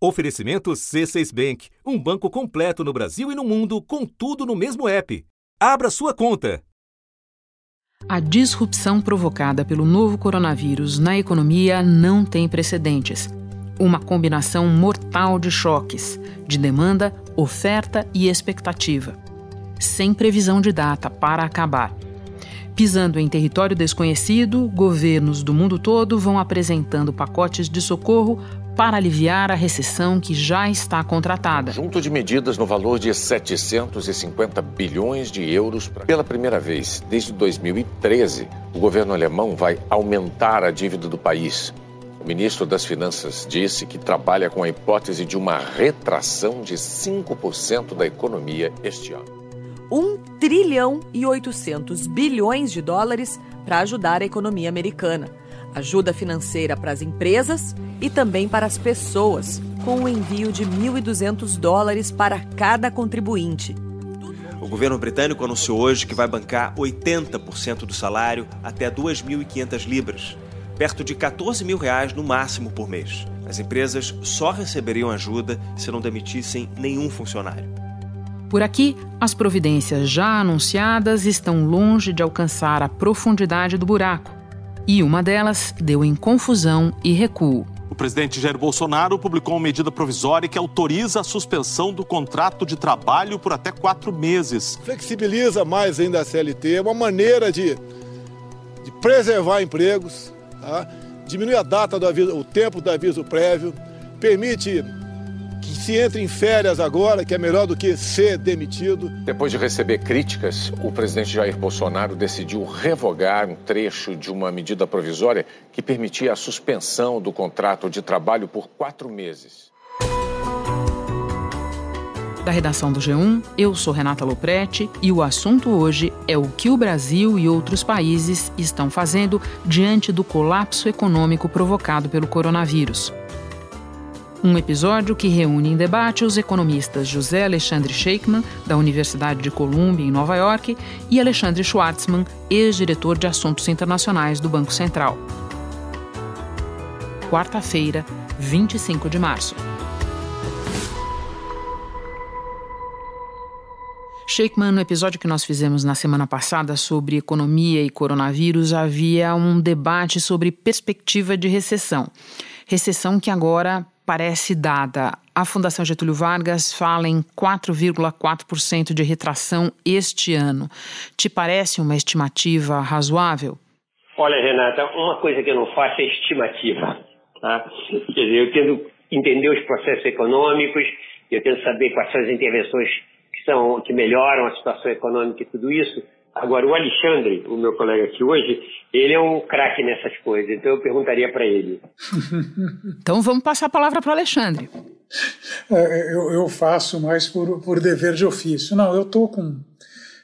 Oferecimento C6 Bank, um banco completo no Brasil e no mundo, com tudo no mesmo app. Abra sua conta. A disrupção provocada pelo novo coronavírus na economia não tem precedentes. Uma combinação mortal de choques, de demanda, oferta e expectativa. Sem previsão de data para acabar. Pisando em território desconhecido, governos do mundo todo vão apresentando pacotes de socorro para aliviar a recessão que já está contratada. Junto de medidas no valor de 750 bilhões de euros. Pela primeira vez desde 2013, o governo alemão vai aumentar a dívida do país. O ministro das Finanças disse que trabalha com a hipótese de uma retração de 5% da economia este ano. 1 trilhão e 800 bilhões de dólares para ajudar a economia americana ajuda financeira para as empresas e também para as pessoas, com o envio de 1.200 dólares para cada contribuinte. O governo britânico anunciou hoje que vai bancar 80% do salário até 2.500 libras, perto de 14 mil reais no máximo por mês. As empresas só receberiam ajuda se não demitissem nenhum funcionário. Por aqui, as providências já anunciadas estão longe de alcançar a profundidade do buraco e uma delas deu em confusão e recuo. O presidente Jair Bolsonaro publicou uma medida provisória que autoriza a suspensão do contrato de trabalho por até quatro meses. Flexibiliza mais ainda a CLT, é uma maneira de, de preservar empregos, tá? diminui a data do aviso, o tempo do aviso prévio, permite que se entre em férias agora, que é melhor do que ser demitido. Depois de receber críticas, o presidente Jair Bolsonaro decidiu revogar um trecho de uma medida provisória que permitia a suspensão do contrato de trabalho por quatro meses. Da redação do G1, eu sou Renata Loprete e o assunto hoje é o que o Brasil e outros países estão fazendo diante do colapso econômico provocado pelo coronavírus. Um episódio que reúne em debate os economistas José Alexandre Sheikman, da Universidade de Columbia, em Nova York, e Alexandre Schwartzman, ex-diretor de Assuntos Internacionais do Banco Central. Quarta-feira, 25 de março. Sheikman, no episódio que nós fizemos na semana passada sobre economia e coronavírus, havia um debate sobre perspectiva de recessão. Recessão que agora parece dada. A Fundação Getúlio Vargas fala em 4,4% de retração este ano. Te parece uma estimativa razoável? Olha, Renata, uma coisa que eu não faço é estimativa. Tá? Quer dizer, eu tento entender os processos econômicos, eu tento saber quais são as intervenções que, são, que melhoram a situação econômica e tudo isso. Agora, o Alexandre, o meu colega aqui hoje, ele é um craque nessas coisas, então eu perguntaria para ele. então vamos passar a palavra para o Alexandre. É, eu, eu, faço mais por, por dever de ofício. Não, eu estou com.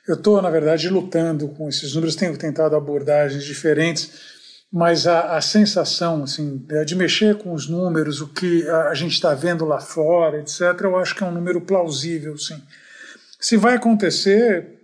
Eu estou, na verdade, lutando com esses números, tenho tentado abordagens diferentes, mas a, a sensação assim, de mexer com os números, o que a, a gente está vendo lá fora, etc., eu acho que é um número plausível, sim. Se vai acontecer,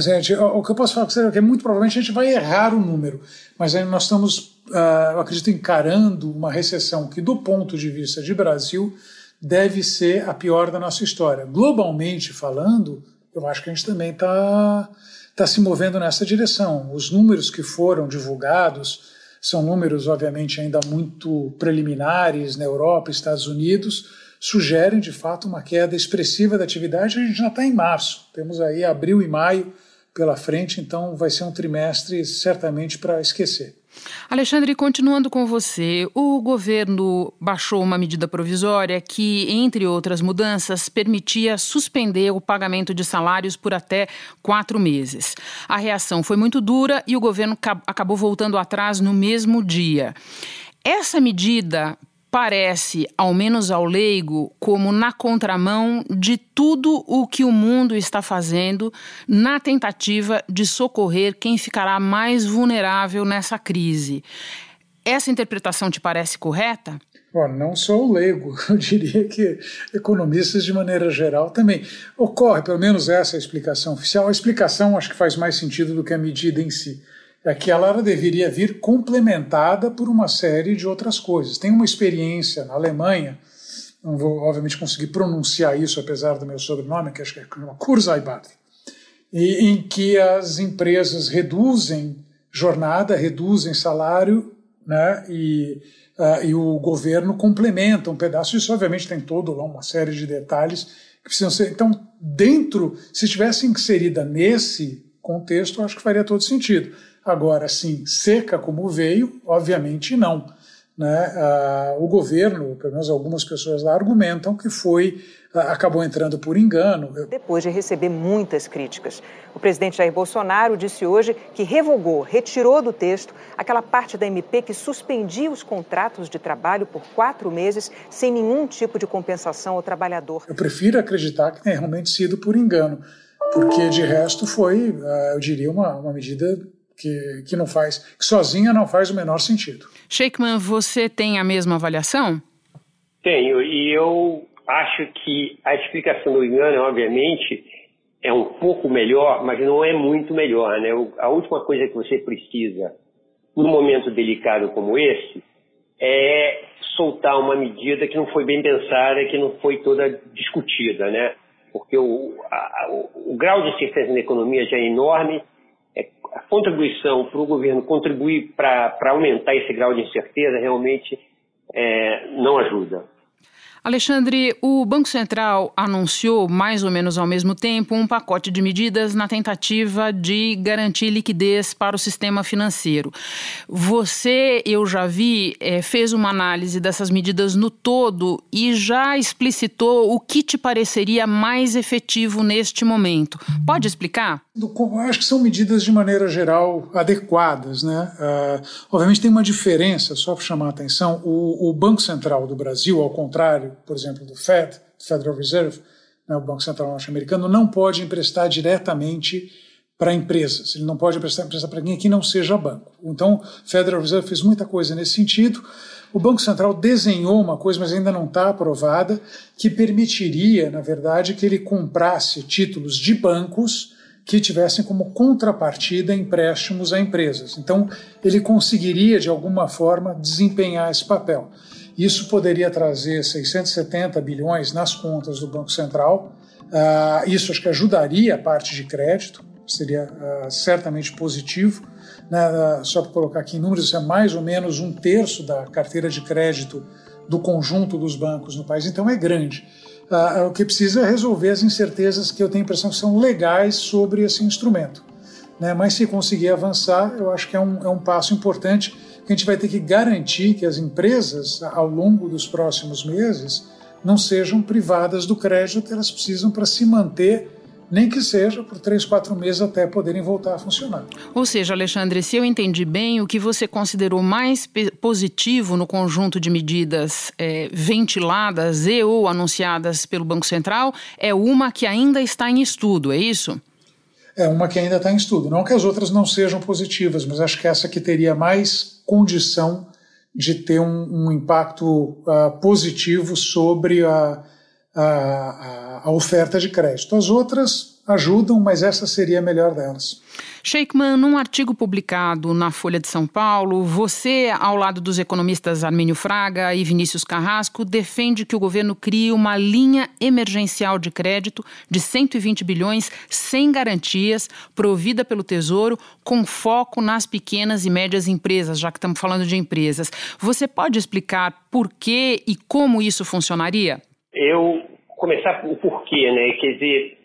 gente, o que eu posso falar é que muito provavelmente a gente vai errar o número, mas nós estamos, uh, eu acredito, encarando uma recessão que, do ponto de vista de Brasil, deve ser a pior da nossa história. Globalmente falando, eu acho que a gente também está tá se movendo nessa direção. Os números que foram divulgados são números, obviamente, ainda muito preliminares na Europa, Estados Unidos, sugerem de fato uma queda expressiva da atividade. A gente já está em março, temos aí abril e maio pela frente, então vai ser um trimestre certamente para esquecer. Alexandre, continuando com você, o governo baixou uma medida provisória que, entre outras mudanças, permitia suspender o pagamento de salários por até quatro meses. A reação foi muito dura e o governo acabou voltando atrás no mesmo dia. Essa medida parece, ao menos ao leigo, como na contramão de tudo o que o mundo está fazendo na tentativa de socorrer quem ficará mais vulnerável nessa crise. Essa interpretação te parece correta? Não o leigo, eu diria que economistas de maneira geral também. Ocorre, pelo menos essa é a explicação oficial. A explicação acho que faz mais sentido do que a medida em si é que ela deveria vir complementada por uma série de outras coisas. Tem uma experiência na Alemanha não vou obviamente conseguir pronunciar isso apesar do meu sobrenome, que acho que é Kurzarbeit, e em que as empresas reduzem jornada, reduzem salário, né, e, uh, e o governo complementa um pedaço. Isso, obviamente, tem todo lá uma série de detalhes que precisam ser. Então, dentro, se estivesse inserida nesse contexto, acho que faria todo sentido. Agora, sim, seca como veio, obviamente não né, a, o governo, pelo menos algumas pessoas lá, argumentam que foi acabou entrando por engano. Depois de receber muitas críticas, o presidente Jair Bolsonaro disse hoje que revogou, retirou do texto aquela parte da MP que suspendia os contratos de trabalho por quatro meses sem nenhum tipo de compensação ao trabalhador. Eu prefiro acreditar que tenha realmente sido por engano, porque de resto foi, eu diria, uma, uma medida que, que não faz, que sozinha não faz o menor sentido. Sheikman, você tem a mesma avaliação? Tenho, e eu acho que a explicação do engano, obviamente, é um pouco melhor, mas não é muito melhor. Né? A última coisa que você precisa, num momento delicado como esse, é soltar uma medida que não foi bem pensada, que não foi toda discutida, né? Porque o, a, o, o grau de incerteza na economia já é enorme, a contribuição para o governo contribuir para aumentar esse grau de incerteza realmente é, não ajuda. Alexandre, o Banco Central anunciou, mais ou menos ao mesmo tempo, um pacote de medidas na tentativa de garantir liquidez para o sistema financeiro. Você, eu já vi, é, fez uma análise dessas medidas no todo e já explicitou o que te pareceria mais efetivo neste momento. Pode explicar? Eu acho que são medidas, de maneira geral, adequadas. Né? Uh, obviamente tem uma diferença, só para chamar a atenção, o, o Banco Central do Brasil, ao contrário por exemplo, do Fed, Federal Reserve, né, o Banco Central norte-americano, não pode emprestar diretamente para empresas. Ele não pode emprestar, emprestar para ninguém que não seja banco. Então, Federal Reserve fez muita coisa nesse sentido. O Banco Central desenhou uma coisa, mas ainda não está aprovada, que permitiria, na verdade, que ele comprasse títulos de bancos que tivessem como contrapartida empréstimos a empresas. Então, ele conseguiria, de alguma forma, desempenhar esse papel. Isso poderia trazer 670 bilhões nas contas do Banco Central. Uh, isso acho que ajudaria a parte de crédito, seria uh, certamente positivo. Né? Uh, só para colocar aqui em números, isso é mais ou menos um terço da carteira de crédito do conjunto dos bancos no país, então é grande. o que precisa é resolver as incertezas que eu tenho a impressão que são legais sobre esse instrumento. Né? Mas se conseguir avançar, eu acho que é um, é um passo importante a gente vai ter que garantir que as empresas, ao longo dos próximos meses, não sejam privadas do crédito que elas precisam para se manter nem que seja por três, quatro meses até poderem voltar a funcionar. Ou seja, Alexandre, se eu entendi bem, o que você considerou mais positivo no conjunto de medidas é, ventiladas e ou anunciadas pelo Banco Central é uma que ainda está em estudo, é isso? É uma que ainda está em estudo. Não que as outras não sejam positivas, mas acho que essa que teria mais condição de ter um, um impacto uh, positivo sobre a, a, a, oferta de crédito. As outras ajudam, mas essa seria a melhor delas. Sheikman, num artigo publicado na Folha de São Paulo, você, ao lado dos economistas Armínio Fraga e Vinícius Carrasco, defende que o governo crie uma linha emergencial de crédito de 120 bilhões sem garantias, provida pelo Tesouro, com foco nas pequenas e médias empresas, já que estamos falando de empresas. Você pode explicar por que e como isso funcionaria? Eu começar o porquê, né? Quer dizer,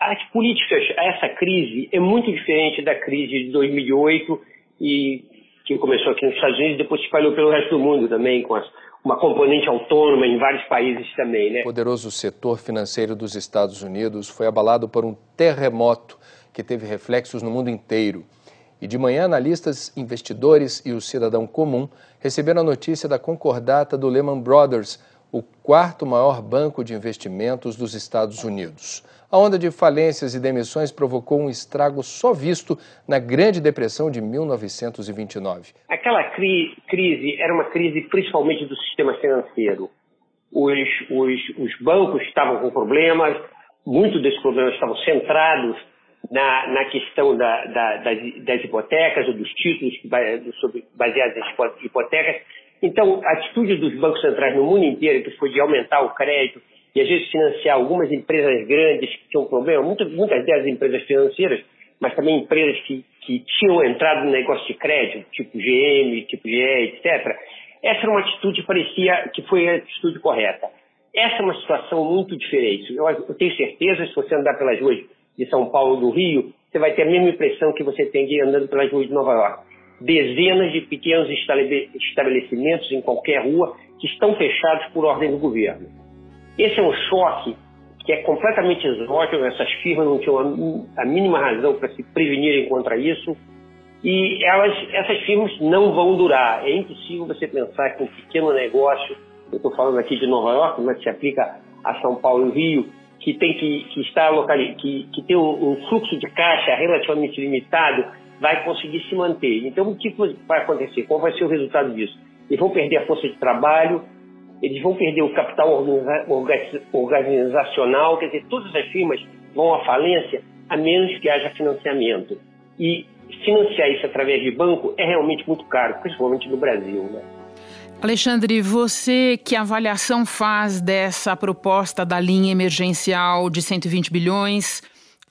as políticas a essa crise é muito diferente da crise de 2008 e que começou aqui nos Estados Unidos depois se espalhou pelo resto do mundo também com as, uma componente autônoma em vários países também, né? O poderoso setor financeiro dos Estados Unidos foi abalado por um terremoto que teve reflexos no mundo inteiro. E de manhã, analistas, investidores e o cidadão comum receberam a notícia da concordata do Lehman Brothers, o quarto maior banco de investimentos dos Estados Unidos. A onda de falências e demissões provocou um estrago só visto na Grande Depressão de 1929. Aquela cri crise era uma crise principalmente do sistema financeiro. Os, os, os bancos estavam com problemas, muitos desses problemas estavam centrados na, na questão da, da, das, das, hipotecas ou dos títulos baseados em hipotecas Então, a atitude dos bancos centrais no mundo inteiro, que foi de aumentar o crédito e às vezes financiar algumas empresas grandes que tinham problema, muitas, muitas delas empresas financeiras, mas também empresas que, que tinham entrado no negócio de crédito, tipo GM, tipo GE, etc. Essa era uma atitude que parecia que foi a atitude correta. Essa é uma situação muito diferente. Eu, eu tenho certeza, se você andar pelas ruas de São Paulo do Rio, você vai ter a mesma impressão que você tem de andando pelas ruas de Nova York. Dezenas de pequenos estabelecimentos em qualquer rua que estão fechados por ordem do governo. Esse é um choque que é completamente exógeno, essas firmas não tinham a mínima razão para se prevenirem contra isso, e elas, essas firmas não vão durar. É impossível você pensar que um pequeno negócio, eu estou falando aqui de Nova York, mas se aplica a São Paulo e Rio, que tem que, que estar local, que, que tem um, um fluxo de caixa relativamente limitado, vai conseguir se manter. Então, o que vai acontecer? Qual vai ser o resultado disso? Eles vão perder a força de trabalho, eles vão perder o capital organizacional, quer dizer, todas as firmas vão à falência a menos que haja financiamento. E financiar isso através de banco é realmente muito caro, principalmente no Brasil. Né? Alexandre, você que avaliação faz dessa proposta da linha emergencial de 120 bilhões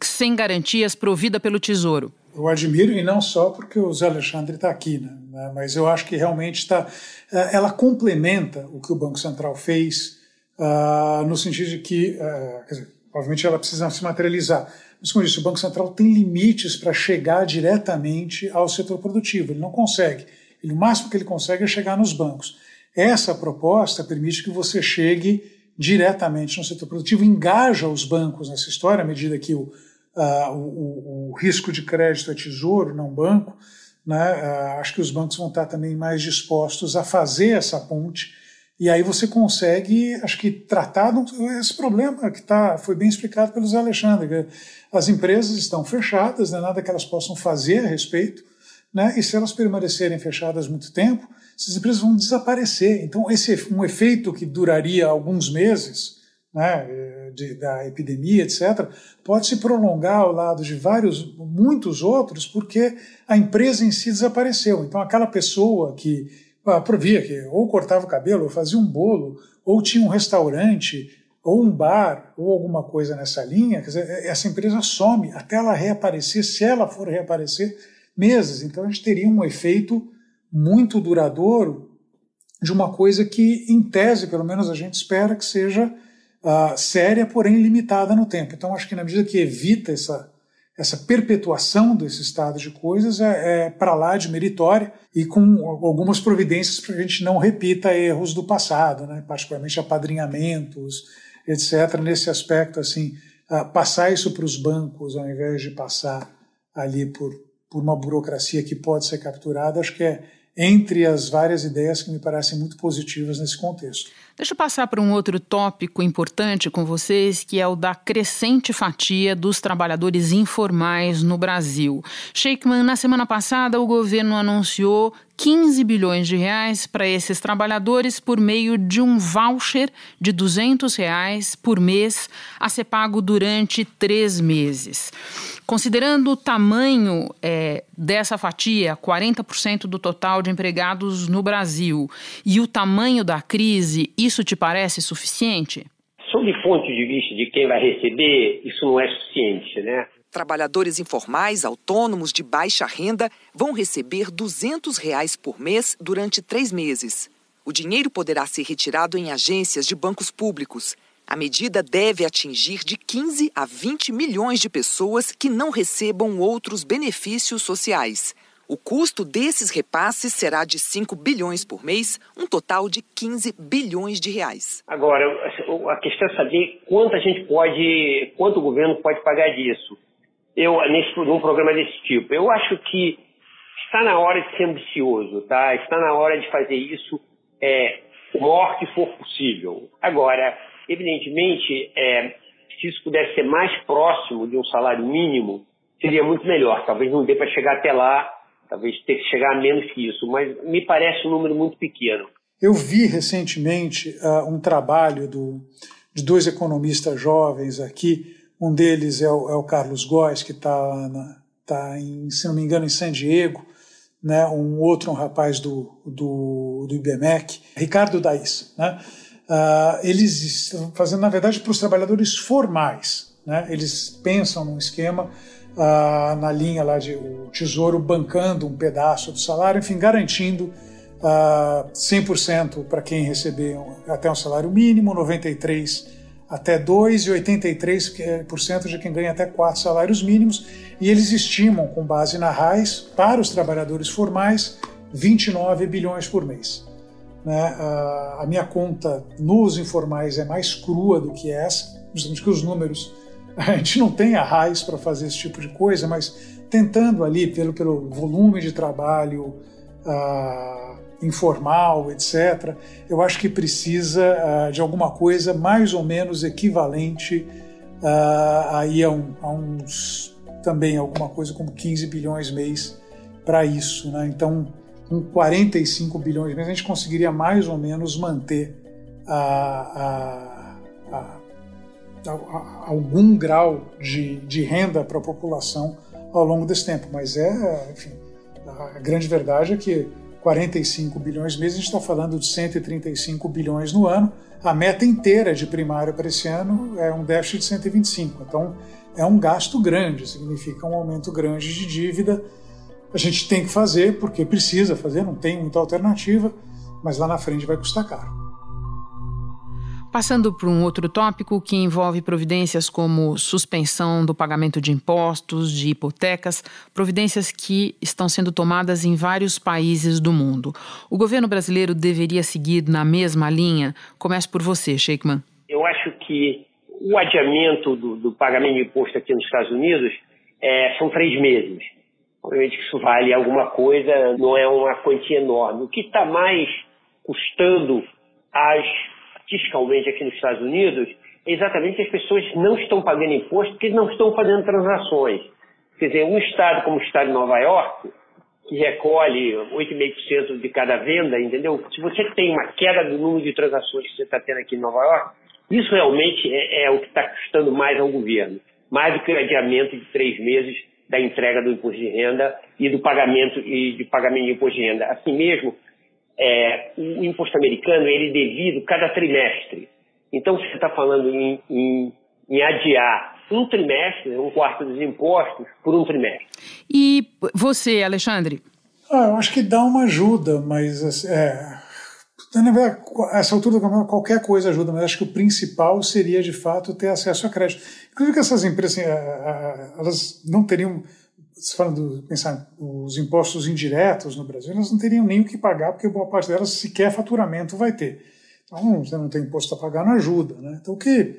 sem garantias provida pelo Tesouro? Eu admiro, e não só porque o Zé Alexandre está aqui, né? mas eu acho que realmente está. É, ela complementa o que o Banco Central fez, uh, no sentido de que, uh, dizer, obviamente ela precisa se materializar. Mas, como eu disse, o Banco Central tem limites para chegar diretamente ao setor produtivo. Ele não consegue. Ele, o máximo que ele consegue é chegar nos bancos. Essa proposta permite que você chegue diretamente no setor produtivo, engaja os bancos nessa história, à medida que o uh, o, o, risco de crédito é tesouro, não banco, né? Uh, acho que os bancos vão estar também mais dispostos a fazer essa ponte e aí você consegue, acho que, tratar esse problema que tá, foi bem explicado pelo Zé Alexandre. As empresas estão fechadas, não é nada que elas possam fazer a respeito, né? e se elas permanecerem fechadas muito tempo, essas empresas vão desaparecer. Então, esse um efeito que duraria alguns meses, né, de, da epidemia, etc., pode se prolongar ao lado de vários, muitos outros, porque a empresa em si desapareceu. Então, aquela pessoa que ah, provia que ou cortava o cabelo, ou fazia um bolo, ou tinha um restaurante, ou um bar, ou alguma coisa nessa linha, quer dizer, essa empresa some até ela reaparecer, se ela for reaparecer, meses. Então, a gente teria um efeito muito duradouro de uma coisa que, em tese, pelo menos a gente espera que seja uh, séria, porém limitada no tempo. Então, acho que na medida que evita essa, essa perpetuação desse estado de coisas, é, é para lá de meritória e com algumas providências para que a gente não repita erros do passado, né? particularmente apadrinhamentos, etc. Nesse aspecto, assim, uh, passar isso para os bancos ao invés de passar ali por, por uma burocracia que pode ser capturada, acho que é entre as várias ideias que me parecem muito positivas nesse contexto. Deixa eu passar para um outro tópico importante com vocês, que é o da crescente fatia dos trabalhadores informais no Brasil. Sheikman, na semana passada, o governo anunciou 15 bilhões de reais para esses trabalhadores por meio de um voucher de 200 reais por mês a ser pago durante três meses. Considerando o tamanho é, dessa fatia, 40% do total de empregados no Brasil, e o tamanho da crise, isso te parece suficiente? Sob o ponto de vista de quem vai receber, isso não é suficiente, né? Trabalhadores informais, autônomos de baixa renda vão receber 200 reais por mês durante três meses. O dinheiro poderá ser retirado em agências de bancos públicos. A medida deve atingir de 15 a 20 milhões de pessoas que não recebam outros benefícios sociais. O custo desses repasses será de 5 bilhões por mês, um total de 15 bilhões de reais. Agora, a questão é saber quanto a gente pode, quanto o governo pode pagar disso eu, nesse, num programa desse tipo. Eu acho que está na hora de ser ambicioso, tá? Está na hora de fazer isso é, o maior que for possível. Agora, evidentemente, é, se isso pudesse ser mais próximo de um salário mínimo, seria muito melhor. Talvez não dê para chegar até lá, talvez tenha que chegar a menos que isso, mas me parece um número muito pequeno. Eu vi recentemente uh, um trabalho do, de dois economistas jovens aqui um deles é o, é o Carlos Góes, que está, tá em, se não me engano, em San Diego, né, um outro um rapaz do, do, do IBMEC, Ricardo Dais. Né, uh, eles estão fazendo, na verdade, para os trabalhadores formais. Né, eles pensam num esquema uh, na linha lá de o Tesouro bancando um pedaço do salário, enfim, garantindo uh, 100% para quem receber até um salário mínimo, 93% até 2% e 83% de quem ganha até 4 salários mínimos. E eles estimam, com base na RAIS, para os trabalhadores formais, 29 bilhões por mês. Né? A minha conta nos informais é mais crua do que essa, justamente que os números a gente não tem a raiz para fazer esse tipo de coisa, mas tentando ali, pelo, pelo volume de trabalho informal, etc., eu acho que precisa de alguma coisa mais ou menos equivalente aí a, um, a, uns também alguma coisa como 15 bilhões mês para isso. Né? Então, com 45 bilhões mês, a gente conseguiria mais ou menos manter a, a, a algum grau de, de renda para a população ao longo desse tempo. Mas é, enfim, a grande verdade é que 45 bilhões mês, a gente está falando de 135 bilhões no ano. A meta inteira de primário para esse ano é um déficit de 125. Então, é um gasto grande, significa um aumento grande de dívida. A gente tem que fazer, porque precisa fazer, não tem muita alternativa, mas lá na frente vai custar caro. Passando para um outro tópico que envolve providências como suspensão do pagamento de impostos, de hipotecas, providências que estão sendo tomadas em vários países do mundo. O governo brasileiro deveria seguir na mesma linha? Comece por você, Sheikman. Eu acho que o adiamento do, do pagamento de imposto aqui nos Estados Unidos é, são três meses. Obviamente isso vale alguma coisa, não é uma quantia enorme. O que está mais custando às fiscalmente aqui nos Estados Unidos é exatamente que as pessoas não estão pagando imposto porque não estão fazendo transações. Quer dizer, um estado como o estado de Nova York, que recolhe 8,5% de cada venda, entendeu? Se você tem uma queda do número de transações que você está tendo aqui em Nova York, isso realmente é, é o que está custando mais ao governo, mais do que o adiamento de três meses da entrega do imposto de renda e do pagamento e de pagamento de imposto de renda. Assim mesmo, é, o imposto americano ele é devido cada trimestre. Então, você está falando em, em, em, adiar um trimestre, um quarto dos impostos, por um trimestre. E você, Alexandre? Ah, eu acho que dá uma ajuda, mas assim, é, essa altura do campeonato qualquer coisa ajuda, mas acho que o principal seria de fato ter acesso a crédito. Inclusive que essas empresas assim, elas não teriam se falando pensar os impostos indiretos no Brasil, elas não teriam nem o que pagar, porque boa parte delas sequer faturamento vai ter. Então, você não tem imposto a pagar, não ajuda. Né? Então, o que,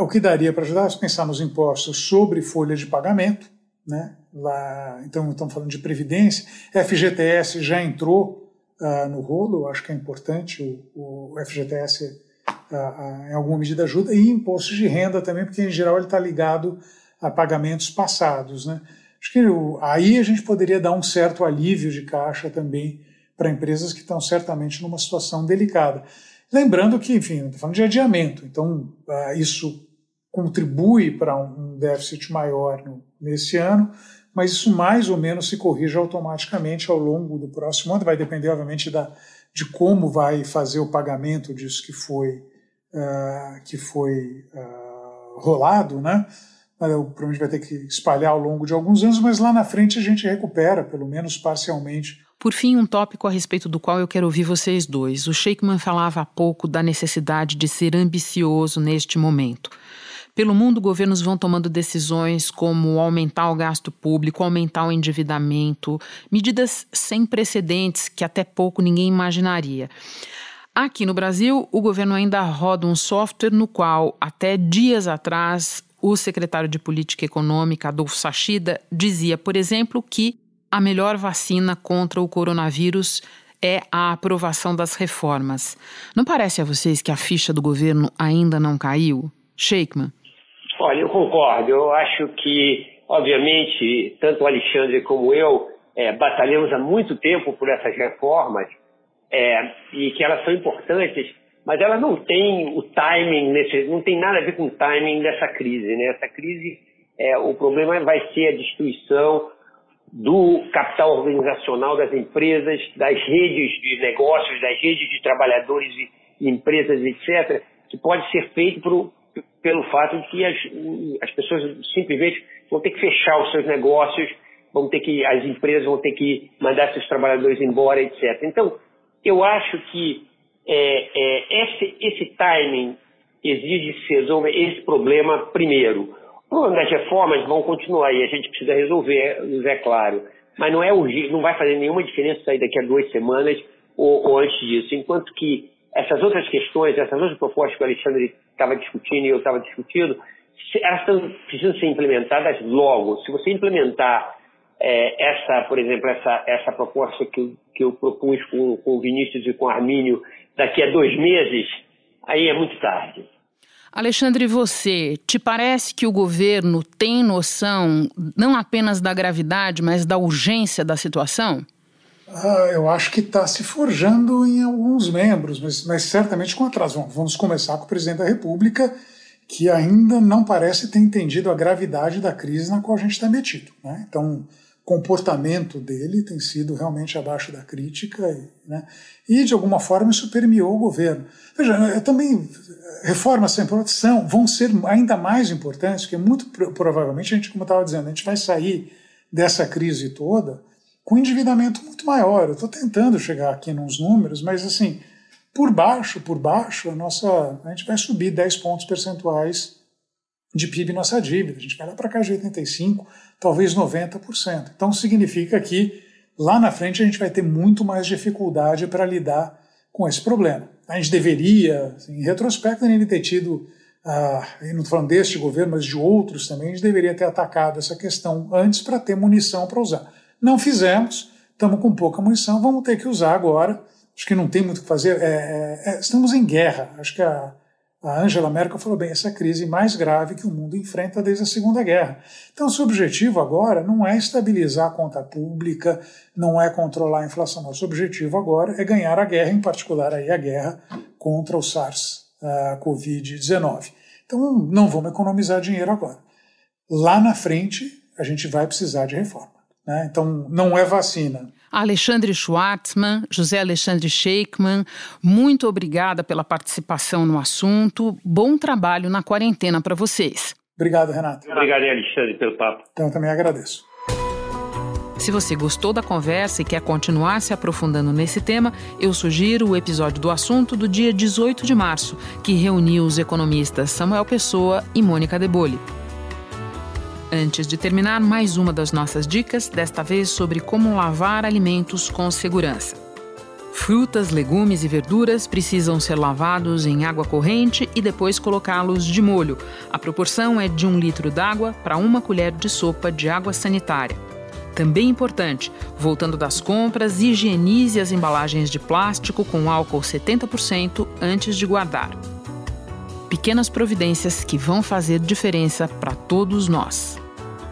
o que daria para ajudar é pensar nos impostos sobre folha de pagamento. Né? Lá, então, estamos falando de previdência. FGTS já entrou uh, no rolo, acho que é importante o, o FGTS, uh, uh, em alguma medida, ajuda. E impostos de renda também, porque, em geral, ele está ligado a pagamentos passados. Né? Acho que aí a gente poderia dar um certo alívio de caixa também para empresas que estão certamente numa situação delicada. Lembrando que, enfim, estou falando de adiamento, então uh, isso contribui para um déficit maior no, nesse ano, mas isso mais ou menos se corrige automaticamente ao longo do próximo ano. Vai depender, obviamente, da, de como vai fazer o pagamento disso que foi, uh, que foi uh, rolado, né? provavelmente vai ter que espalhar ao longo de alguns anos, mas lá na frente a gente recupera, pelo menos parcialmente. Por fim, um tópico a respeito do qual eu quero ouvir vocês dois. O Sheikman falava há pouco da necessidade de ser ambicioso neste momento. Pelo mundo, governos vão tomando decisões como aumentar o gasto público, aumentar o endividamento, medidas sem precedentes que até pouco ninguém imaginaria. Aqui no Brasil, o governo ainda roda um software no qual, até dias atrás, o secretário de Política Econômica, Adolfo Sachida, dizia, por exemplo, que a melhor vacina contra o coronavírus é a aprovação das reformas. Não parece a vocês que a ficha do governo ainda não caiu? Sheikman. Concordo. Eu acho que, obviamente, tanto o Alexandre como eu é, batalhamos há muito tempo por essas reformas é, e que elas são importantes mas ela não tem o timing, nesse, não tem nada a ver com o timing dessa crise. Né? Essa crise, é, o problema vai ser a destruição do capital organizacional das empresas, das redes de negócios, das redes de trabalhadores e empresas, etc., que pode ser feito por, pelo fato de que as, as pessoas simplesmente vão ter que fechar os seus negócios, vão ter que, as empresas vão ter que mandar seus trabalhadores embora, etc. Então, eu acho que é, é, esse, esse timing exige se resolver esse problema primeiro. O problema das reformas vão continuar e a gente precisa resolver, é claro. Mas não é urgente, não vai fazer nenhuma diferença sair daqui a duas semanas ou, ou antes disso. Enquanto que essas outras questões, essas outras propostas que o Alexandre estava discutindo e eu estava discutindo, elas estão, precisam ser implementadas logo. Se você implementar é, essa, por exemplo, essa, essa proposta que, que eu propus com, com o Vinícius e com o Armínio daqui a dois meses, aí é muito tarde. Alexandre, você, te parece que o governo tem noção não apenas da gravidade, mas da urgência da situação? Ah, eu acho que está se forjando em alguns membros, mas, mas certamente com atraso. Vamos começar com o presidente da República, que ainda não parece ter entendido a gravidade da crise na qual a gente está metido. Né? Então, comportamento dele tem sido realmente abaixo da crítica né? e de alguma forma isso permeou o governo. Veja, também reformas sem proteção vão ser ainda mais importantes, porque muito provavelmente a gente, como estava dizendo, a gente vai sair dessa crise toda com endividamento muito maior. Eu estou tentando chegar aqui nos números, mas assim, por baixo, por baixo, a nossa, a gente vai subir 10 pontos percentuais de PIB nossa dívida. A gente vai lá para cá de 85, talvez 90%. Então significa que lá na frente a gente vai ter muito mais dificuldade para lidar com esse problema. A gente deveria, assim, em retrospecto, nem ter tido, ah, não estou falando deste governo, mas de outros também, a gente deveria ter atacado essa questão antes para ter munição para usar. Não fizemos, estamos com pouca munição, vamos ter que usar agora. Acho que não tem muito o que fazer. É, é, é, estamos em guerra. Acho que a, a Angela Merkel falou bem, essa crise mais grave que o mundo enfrenta desde a Segunda Guerra. Então, seu objetivo agora não é estabilizar a conta pública, não é controlar a inflação. Nosso objetivo agora é ganhar a guerra, em particular aí a guerra contra o SARS-CoV-19. Então, não vamos economizar dinheiro agora. Lá na frente, a gente vai precisar de reforma. Né? Então, não é vacina Alexandre Schwartzman, José Alexandre Sheikman, muito obrigada pela participação no assunto. Bom trabalho na quarentena para vocês. Obrigado, Renato. Obrigado, Alexandre, pelo papo. Então, eu também agradeço. Se você gostou da conversa e quer continuar se aprofundando nesse tema, eu sugiro o episódio do assunto do dia 18 de março, que reuniu os economistas Samuel Pessoa e Mônica Deboli. Antes de terminar, mais uma das nossas dicas, desta vez sobre como lavar alimentos com segurança. Frutas, legumes e verduras precisam ser lavados em água corrente e depois colocá-los de molho. A proporção é de um litro d'água para uma colher de sopa de água sanitária. Também importante, voltando das compras, higienize as embalagens de plástico com álcool 70% antes de guardar. Pequenas providências que vão fazer diferença para todos nós.